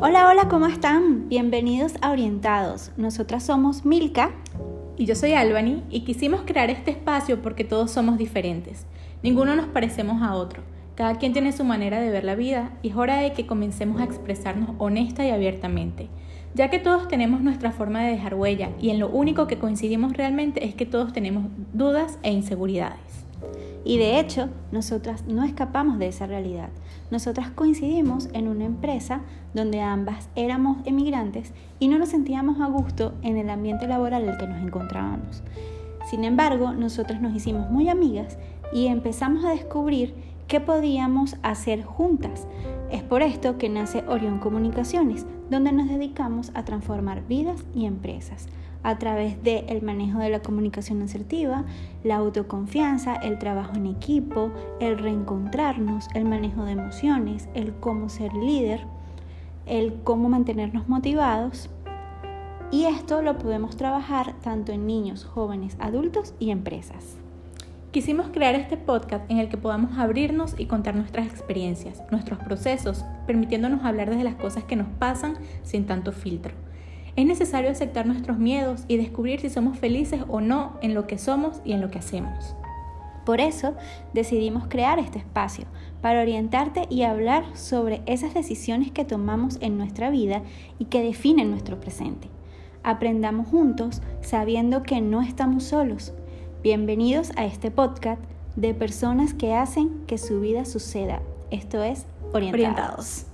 Hola, hola, ¿cómo están? Bienvenidos a Orientados. Nosotras somos Milka y yo soy Albany y quisimos crear este espacio porque todos somos diferentes. Ninguno nos parecemos a otro. Cada quien tiene su manera de ver la vida y es hora de que comencemos a expresarnos honesta y abiertamente, ya que todos tenemos nuestra forma de dejar huella y en lo único que coincidimos realmente es que todos tenemos dudas e inseguridades. Y de hecho, nosotras no escapamos de esa realidad. Nosotras coincidimos en una empresa donde ambas éramos emigrantes y no nos sentíamos a gusto en el ambiente laboral en el que nos encontrábamos. Sin embargo, nosotras nos hicimos muy amigas y empezamos a descubrir qué podíamos hacer juntas. Es por esto que nace Orión Comunicaciones, donde nos dedicamos a transformar vidas y empresas a través del manejo de la comunicación asertiva, la autoconfianza, el trabajo en equipo, el reencontrarnos, el manejo de emociones, el cómo ser líder, el cómo mantenernos motivados. Y esto lo podemos trabajar tanto en niños, jóvenes, adultos y empresas. Quisimos crear este podcast en el que podamos abrirnos y contar nuestras experiencias, nuestros procesos, permitiéndonos hablar desde las cosas que nos pasan sin tanto filtro. Es necesario aceptar nuestros miedos y descubrir si somos felices o no en lo que somos y en lo que hacemos. Por eso decidimos crear este espacio, para orientarte y hablar sobre esas decisiones que tomamos en nuestra vida y que definen nuestro presente. Aprendamos juntos sabiendo que no estamos solos. Bienvenidos a este podcast de personas que hacen que su vida suceda. Esto es Orientados.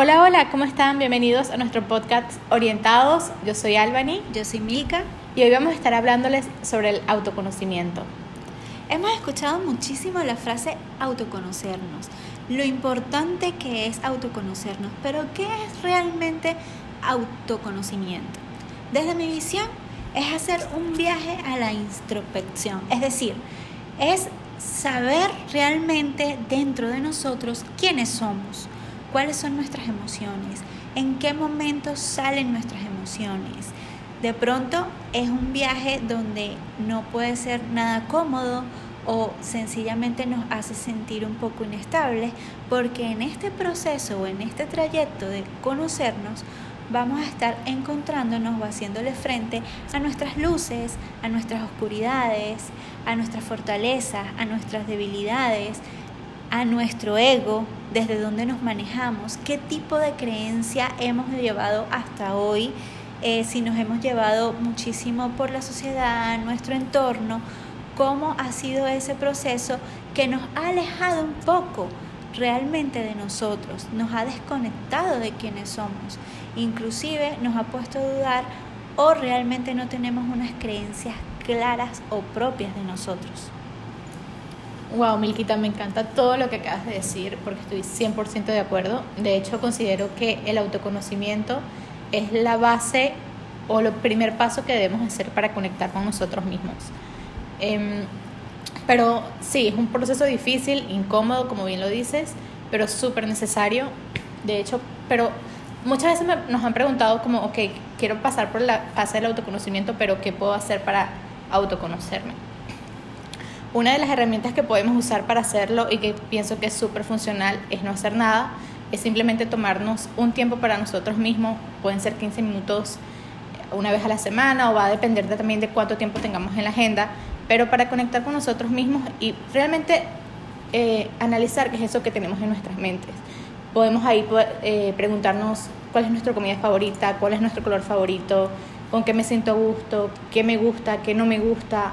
Hola, hola, ¿cómo están? Bienvenidos a nuestro podcast Orientados. Yo soy Albany. Yo soy Milka. Y hoy vamos a estar hablándoles sobre el autoconocimiento. Hemos escuchado muchísimo la frase autoconocernos, lo importante que es autoconocernos, pero ¿qué es realmente autoconocimiento? Desde mi visión es hacer un viaje a la introspección, es decir, es saber realmente dentro de nosotros quiénes somos cuáles son nuestras emociones, en qué momentos salen nuestras emociones. De pronto es un viaje donde no puede ser nada cómodo o sencillamente nos hace sentir un poco inestables porque en este proceso o en este trayecto de conocernos vamos a estar encontrándonos o haciéndole frente a nuestras luces, a nuestras oscuridades, a nuestras fortalezas, a nuestras debilidades, a nuestro ego, desde dónde nos manejamos, qué tipo de creencia hemos llevado hasta hoy, eh, si nos hemos llevado muchísimo por la sociedad, nuestro entorno, cómo ha sido ese proceso que nos ha alejado un poco realmente de nosotros, nos ha desconectado de quienes somos, inclusive nos ha puesto a dudar o realmente no tenemos unas creencias claras o propias de nosotros. Wow, Milquita, me encanta todo lo que acabas de decir porque estoy 100% de acuerdo. De hecho, considero que el autoconocimiento es la base o el primer paso que debemos hacer para conectar con nosotros mismos. Em, pero sí, es un proceso difícil, incómodo, como bien lo dices, pero súper necesario. De hecho, pero muchas veces nos han preguntado como, ok, quiero pasar por la fase del autoconocimiento, pero ¿qué puedo hacer para autoconocerme? Una de las herramientas que podemos usar para hacerlo y que pienso que es súper funcional es no hacer nada, es simplemente tomarnos un tiempo para nosotros mismos, pueden ser 15 minutos una vez a la semana o va a depender también de cuánto tiempo tengamos en la agenda, pero para conectar con nosotros mismos y realmente eh, analizar qué es eso que tenemos en nuestras mentes. Podemos ahí eh, preguntarnos cuál es nuestra comida favorita, cuál es nuestro color favorito, con qué me siento a gusto, qué me gusta, qué no me gusta.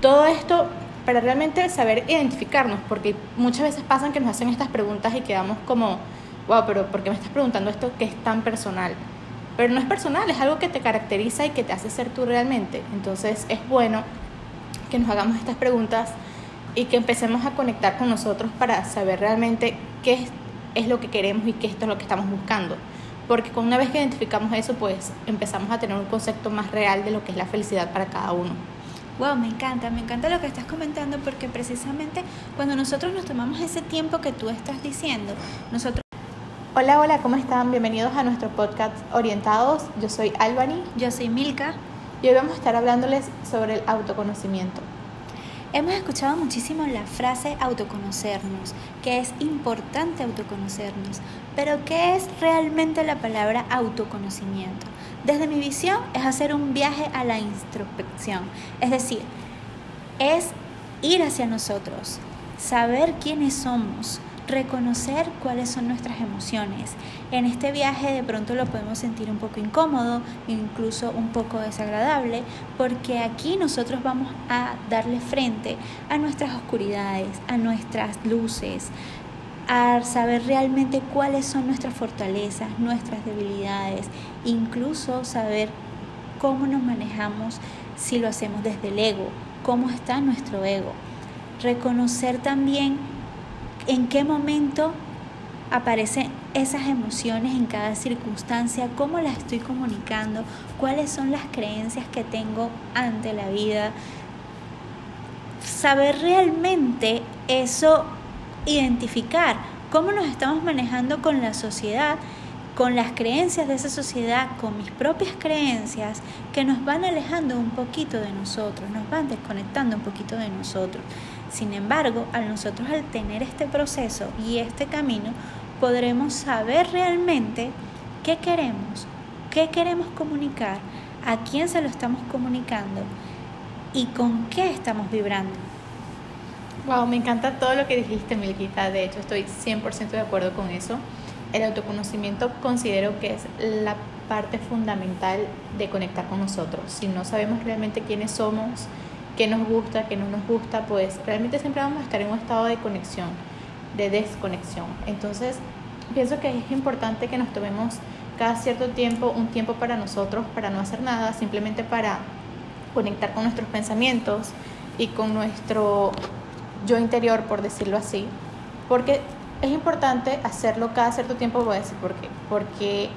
Todo esto para realmente saber identificarnos, porque muchas veces pasan que nos hacen estas preguntas y quedamos como, wow, pero ¿por qué me estás preguntando esto que es tan personal? Pero no es personal, es algo que te caracteriza y que te hace ser tú realmente. Entonces es bueno que nos hagamos estas preguntas y que empecemos a conectar con nosotros para saber realmente qué es, es lo que queremos y qué esto es lo que estamos buscando. Porque una vez que identificamos eso, pues empezamos a tener un concepto más real de lo que es la felicidad para cada uno. Wow, me encanta, me encanta lo que estás comentando porque precisamente cuando nosotros nos tomamos ese tiempo que tú estás diciendo, nosotros... Hola, hola, ¿cómo están? Bienvenidos a nuestro podcast Orientados. Yo soy Albany. Yo soy Milka. y hoy vamos a estar hablándoles sobre el autoconocimiento. Hemos escuchado muchísimo la frase autoconocernos, que es importante autoconocernos, pero ¿qué es realmente la palabra autoconocimiento? Desde mi visión es hacer un viaje a la introspección, es decir, es ir hacia nosotros, saber quiénes somos, reconocer cuáles son nuestras emociones. En este viaje de pronto lo podemos sentir un poco incómodo, incluso un poco desagradable, porque aquí nosotros vamos a darle frente a nuestras oscuridades, a nuestras luces, a saber realmente cuáles son nuestras fortalezas, nuestras debilidades, incluso saber cómo nos manejamos si lo hacemos desde el ego, cómo está nuestro ego. Reconocer también en qué momento aparecen esas emociones en cada circunstancia, cómo las estoy comunicando, cuáles son las creencias que tengo ante la vida. Saber realmente eso, identificar cómo nos estamos manejando con la sociedad, con las creencias de esa sociedad, con mis propias creencias, que nos van alejando un poquito de nosotros, nos van desconectando un poquito de nosotros. Sin embargo, a nosotros al tener este proceso y este camino, podremos saber realmente qué queremos, qué queremos comunicar, a quién se lo estamos comunicando y con qué estamos vibrando. Wow, me encanta todo lo que dijiste, Milquita. De hecho, estoy 100% de acuerdo con eso. El autoconocimiento considero que es la parte fundamental de conectar con nosotros. Si no sabemos realmente quiénes somos, qué nos gusta, qué no nos gusta, pues realmente siempre vamos a estar en un estado de conexión, de desconexión. Entonces, pienso que es importante que nos tomemos cada cierto tiempo un tiempo para nosotros, para no hacer nada, simplemente para conectar con nuestros pensamientos y con nuestro yo interior, por decirlo así, porque es importante hacerlo cada cierto tiempo, voy a decir por qué, porque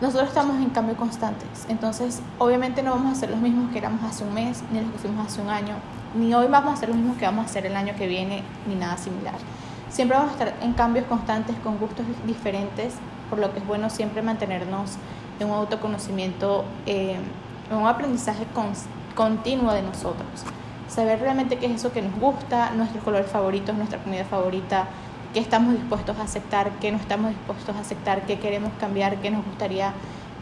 nosotros estamos en cambio constantes, entonces obviamente no vamos a hacer los mismos que éramos hace un mes, ni los que fuimos hace un año, ni hoy vamos a hacer los mismos que vamos a hacer el año que viene, ni nada similar. Siempre vamos a estar en cambios constantes, con gustos diferentes, por lo que es bueno siempre mantenernos en un autoconocimiento, eh, en un aprendizaje continuo de nosotros. Saber realmente qué es eso que nos gusta, nuestros colores favoritos, nuestra comida favorita, qué estamos dispuestos a aceptar, qué no estamos dispuestos a aceptar, qué queremos cambiar, qué nos gustaría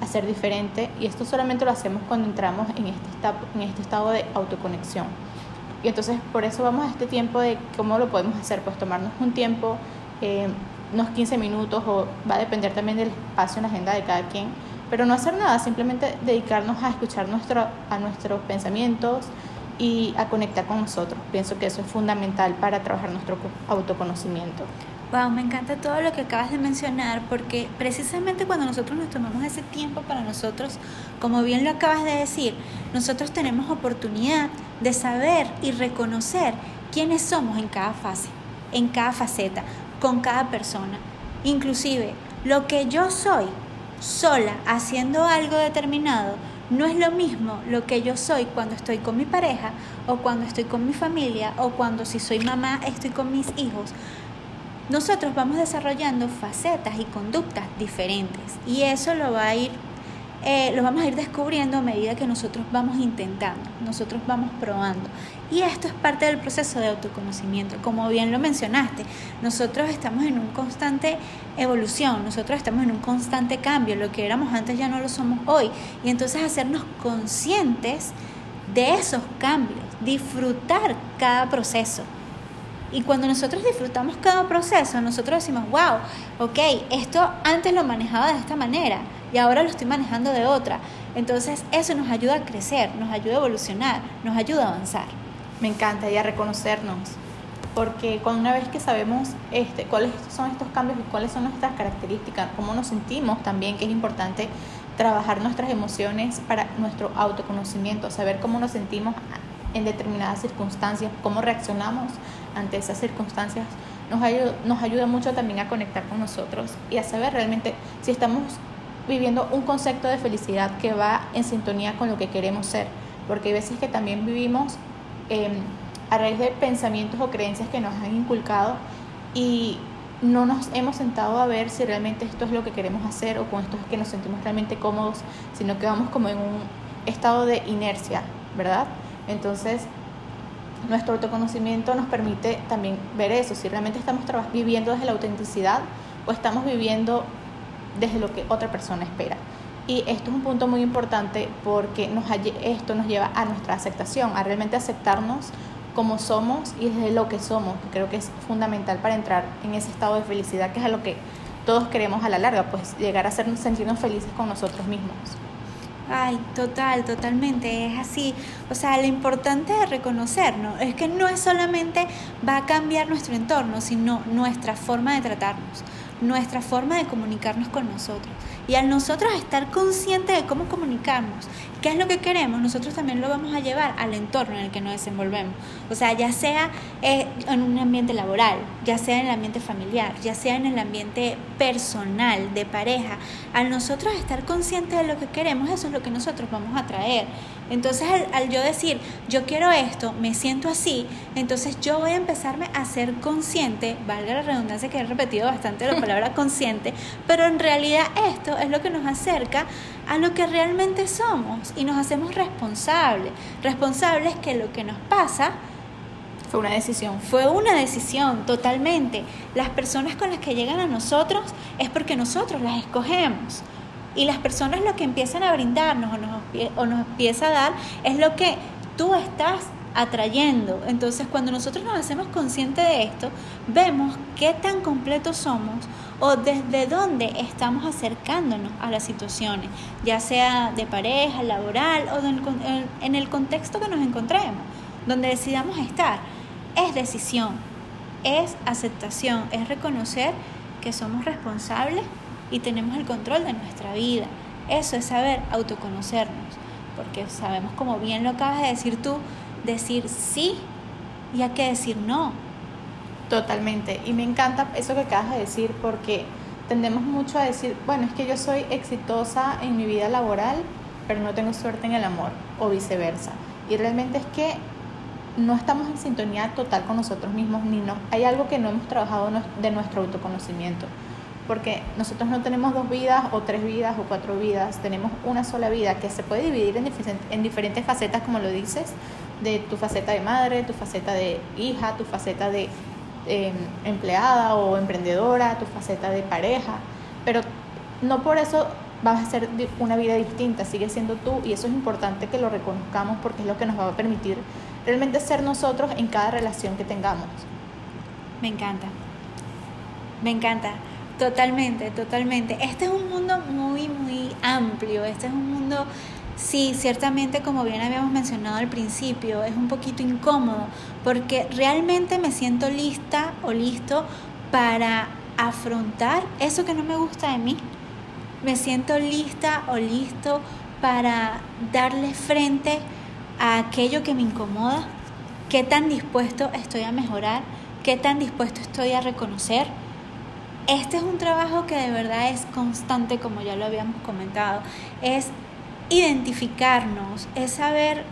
hacer diferente. Y esto solamente lo hacemos cuando entramos en este, este estado de autoconexión. Y entonces por eso vamos a este tiempo de cómo lo podemos hacer, pues tomarnos un tiempo, eh, unos 15 minutos, o va a depender también del espacio en la agenda de cada quien, pero no hacer nada, simplemente dedicarnos a escuchar nuestro, a nuestros pensamientos, y a conectar con nosotros. Pienso que eso es fundamental para trabajar nuestro autoconocimiento. Wow, me encanta todo lo que acabas de mencionar porque precisamente cuando nosotros nos tomamos ese tiempo para nosotros, como bien lo acabas de decir, nosotros tenemos oportunidad de saber y reconocer quiénes somos en cada fase, en cada faceta, con cada persona. Inclusive, lo que yo soy sola haciendo algo determinado no es lo mismo lo que yo soy cuando estoy con mi pareja o cuando estoy con mi familia o cuando si soy mamá estoy con mis hijos. Nosotros vamos desarrollando facetas y conductas diferentes y eso lo va a ir eh, lo vamos a ir descubriendo a medida que nosotros vamos intentando, nosotros vamos probando. Y esto es parte del proceso de autoconocimiento. Como bien lo mencionaste, nosotros estamos en una constante evolución, nosotros estamos en un constante cambio. Lo que éramos antes ya no lo somos hoy. Y entonces hacernos conscientes de esos cambios, disfrutar cada proceso. Y cuando nosotros disfrutamos cada proceso, nosotros decimos, wow, ok, esto antes lo manejaba de esta manera y ahora lo estoy manejando de otra. Entonces eso nos ayuda a crecer, nos ayuda a evolucionar, nos ayuda a avanzar. Me encanta y reconocernos, porque cuando una vez que sabemos este, cuáles son estos cambios y cuáles son nuestras características, cómo nos sentimos también, que es importante trabajar nuestras emociones para nuestro autoconocimiento, saber cómo nos sentimos en determinadas circunstancias, cómo reaccionamos ante esas circunstancias, nos ayuda, nos ayuda mucho también a conectar con nosotros y a saber realmente si estamos viviendo un concepto de felicidad que va en sintonía con lo que queremos ser, porque hay veces que también vivimos em, a raíz de pensamientos o creencias que nos han inculcado y no nos hemos sentado a ver si realmente esto es lo que queremos hacer o con esto es que nos sentimos realmente cómodos, sino que vamos como en un estado de inercia, ¿verdad? Entonces, nuestro autoconocimiento nos permite también ver eso, si realmente estamos viviendo desde la autenticidad o estamos viviendo desde lo que otra persona espera. Y esto es un punto muy importante porque esto nos lleva a nuestra aceptación, a realmente aceptarnos como somos y desde lo que somos, que creo que es fundamental para entrar en ese estado de felicidad, que es a lo que todos queremos a la larga, pues llegar a sentirnos felices con nosotros mismos. Ay, total, totalmente, es así. O sea, lo importante de reconocernos es que no es solamente va a cambiar nuestro entorno, sino nuestra forma de tratarnos, nuestra forma de comunicarnos con nosotros. Y al nosotros estar conscientes de cómo comunicarnos, qué es lo que queremos, nosotros también lo vamos a llevar al entorno en el que nos desenvolvemos. O sea, ya sea eh, en un ambiente laboral, ya sea en el ambiente familiar, ya sea en el ambiente personal, de pareja, al nosotros estar conscientes de lo que queremos, eso es lo que nosotros vamos a traer. Entonces, al, yo decir, yo quiero esto, me siento así, entonces yo voy a empezarme a ser consciente, valga la redundancia que he repetido bastante la palabra consciente, pero en realidad esto es lo que nos acerca a lo que realmente somos y nos hacemos responsables. Responsables que lo que nos pasa fue una decisión. Fue una decisión, totalmente. Las personas con las que llegan a nosotros es porque nosotros las escogemos. Y las personas lo que empiezan a brindarnos o nos, o nos empieza a dar es lo que tú estás atrayendo. Entonces, cuando nosotros nos hacemos conscientes de esto, vemos qué tan completos somos o desde dónde estamos acercándonos a las situaciones, ya sea de pareja, laboral o en el contexto que nos encontremos, donde decidamos estar. Es decisión, es aceptación, es reconocer que somos responsables y tenemos el control de nuestra vida. Eso es saber autoconocernos, porque sabemos, como bien lo acabas de decir tú, decir sí y hay que decir no. Totalmente. Y me encanta eso que acabas de decir porque tendemos mucho a decir, bueno, es que yo soy exitosa en mi vida laboral, pero no tengo suerte en el amor o viceversa. Y realmente es que no estamos en sintonía total con nosotros mismos, ni no, hay algo que no hemos trabajado de nuestro autoconocimiento porque nosotros no tenemos dos vidas o tres vidas o cuatro vidas, tenemos una sola vida que se puede dividir en, en diferentes facetas, como lo dices, de tu faceta de madre, tu faceta de hija, tu faceta de em, empleada o emprendedora, tu faceta de pareja, pero no por eso vas a ser una vida distinta, sigue siendo tú y eso es importante que lo reconozcamos porque es lo que nos va a permitir realmente ser nosotros en cada relación que tengamos. Me encanta, me encanta. Totalmente, totalmente. Este es un mundo muy, muy amplio. Este es un mundo, sí, ciertamente, como bien habíamos mencionado al principio, es un poquito incómodo porque realmente me siento lista o listo para afrontar eso que no me gusta de mí. Me siento lista o listo para darle frente a aquello que me incomoda. ¿Qué tan dispuesto estoy a mejorar? ¿Qué tan dispuesto estoy a reconocer? este es un trabajo que de verdad es constante, como ya lo habíamos comentado, es identificarnos, es saber,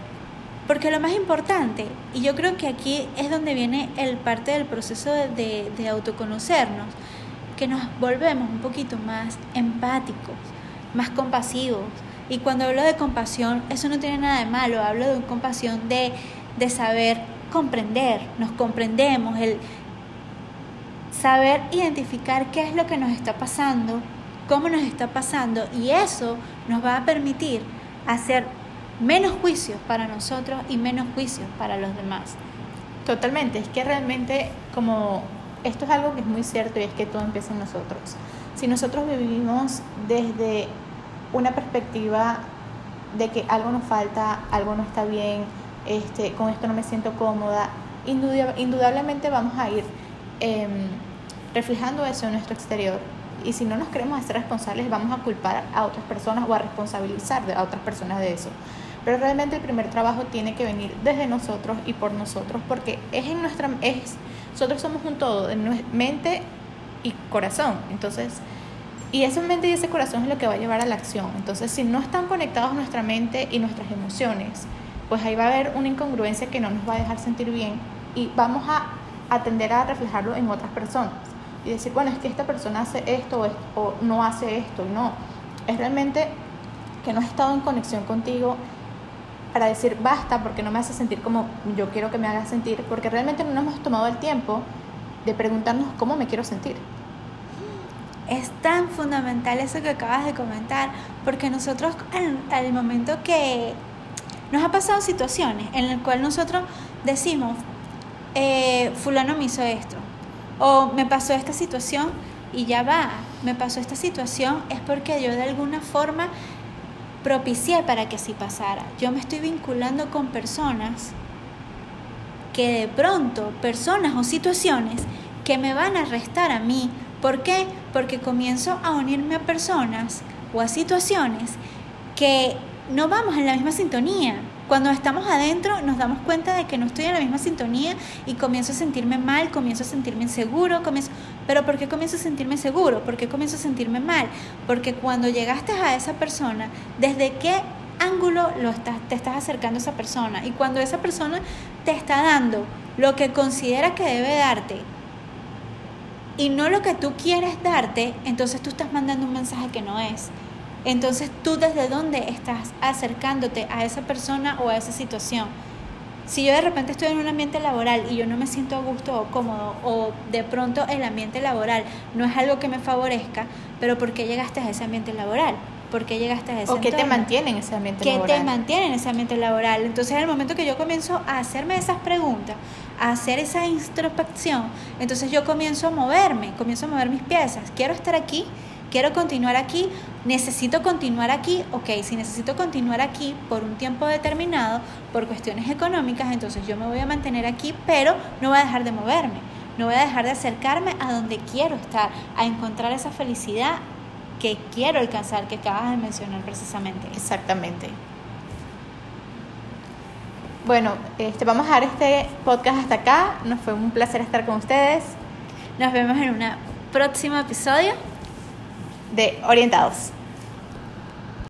porque lo más importante, y yo creo que aquí es donde viene el parte del proceso de, de autoconocernos, que nos volvemos un poquito más empáticos, más compasivos. Y cuando hablo de compasión, eso no tiene nada de malo, hablo de compasión de, de saber comprender, nos comprendemos, el, saber identificar qué es lo que nos está pasando, cómo nos está pasando y eso nos va a permitir hacer menos juicios para nosotros y menos juicios para los demás. Totalmente, es que realmente como esto es algo que es muy cierto y es que todo empieza en nosotros. Si nosotros vivimos desde una perspectiva de que algo nos falta, algo no está bien, este, con esto no me siento cómoda, indudablemente vamos a ir em, reflejando eso en nuestro exterior. Y si no nos queremos hacer responsables, vamos a culpar a otras personas o a responsabilizar a otras personas de eso. Pero realmente el primer trabajo tiene que venir desde nosotros y por nosotros, porque es en nuestra, es, nosotros somos un todo, en mente y corazón. Entonces, y esa mente y ese corazón es lo que va a llevar a la acción. Entonces, si no están conectados nuestra mente y nuestras emociones, pues ahí va a haber una incongruencia que no nos va a dejar sentir bien y vamos a atender a reflejarlo en otras personas y decir, bueno, es que esta persona hace esto o, no hace esto. No, es realmente que no has estado en conexión contigo para decir basta porque no me hace sentir como yo quiero que me haga sentir, porque realmente no nos hemos tomado el tiempo de preguntarnos cómo me quiero sentir. Es tan fundamental eso que acabas de comentar, porque nosotros al, momento que nos ha pasado situaciones en las cuales nosotros decimos, eh, fulano me hizo esto, o me pasó esta situación y ya va, me pasó esta situación es porque yo de alguna forma propicié para que así pasara. Yo me estoy vinculando con personas que de pronto, personas o situaciones que me van a restar a mí. ¿Por qué? Porque comienzo a unirme a personas o a situaciones que no vamos en la misma sintonía. Cuando estamos adentro nos damos cuenta de que no estoy en la misma sintonía y comienzo a sentirme mal, comienzo a sentirme inseguro, comienzo... Pero ¿por qué comienzo a sentirme seguro? ¿Por qué comienzo a sentirme mal? Porque cuando llegaste a esa persona, ¿desde qué ángulo lo estás, te estás acercando a esa persona? Y cuando esa persona te está dando lo que considera que debe darte y no lo que tú quieres darte, entonces tú estás mandando un mensaje que no es. Entonces tú desde dónde estás acercándote a esa persona o a esa situación. Si yo de repente estoy en un ambiente laboral y yo no me siento a gusto o cómodo o de pronto el ambiente laboral no es algo que me favorezca, pero ¿por qué llegaste a ese ambiente laboral? ¿Por qué llegaste a ese ¿O qué te mantiene en ese ambiente laboral? ¿Qué te mantiene en ese ambiente laboral? Entonces, en el momento que yo comienzo a hacerme esas preguntas, a hacer esa introspección, entonces yo comienzo a moverme, comienzo a mover mis piezas. Quiero estar aquí, quiero continuar aquí, necesito continuar aquí, ok, si necesito continuar aquí por un tiempo determinado, por cuestiones económicas, entonces yo me voy a mantener aquí, pero no voy a dejar de moverme, no voy a dejar de acercarme a donde quiero estar, a encontrar esa felicidad que quiero alcanzar, que acabas de mencionar precisamente. Exactamente. Bueno, este, vamos a dejar este podcast hasta acá. Nos fue un placer estar con ustedes. Nos vemos en un próximo episodio de Orientados.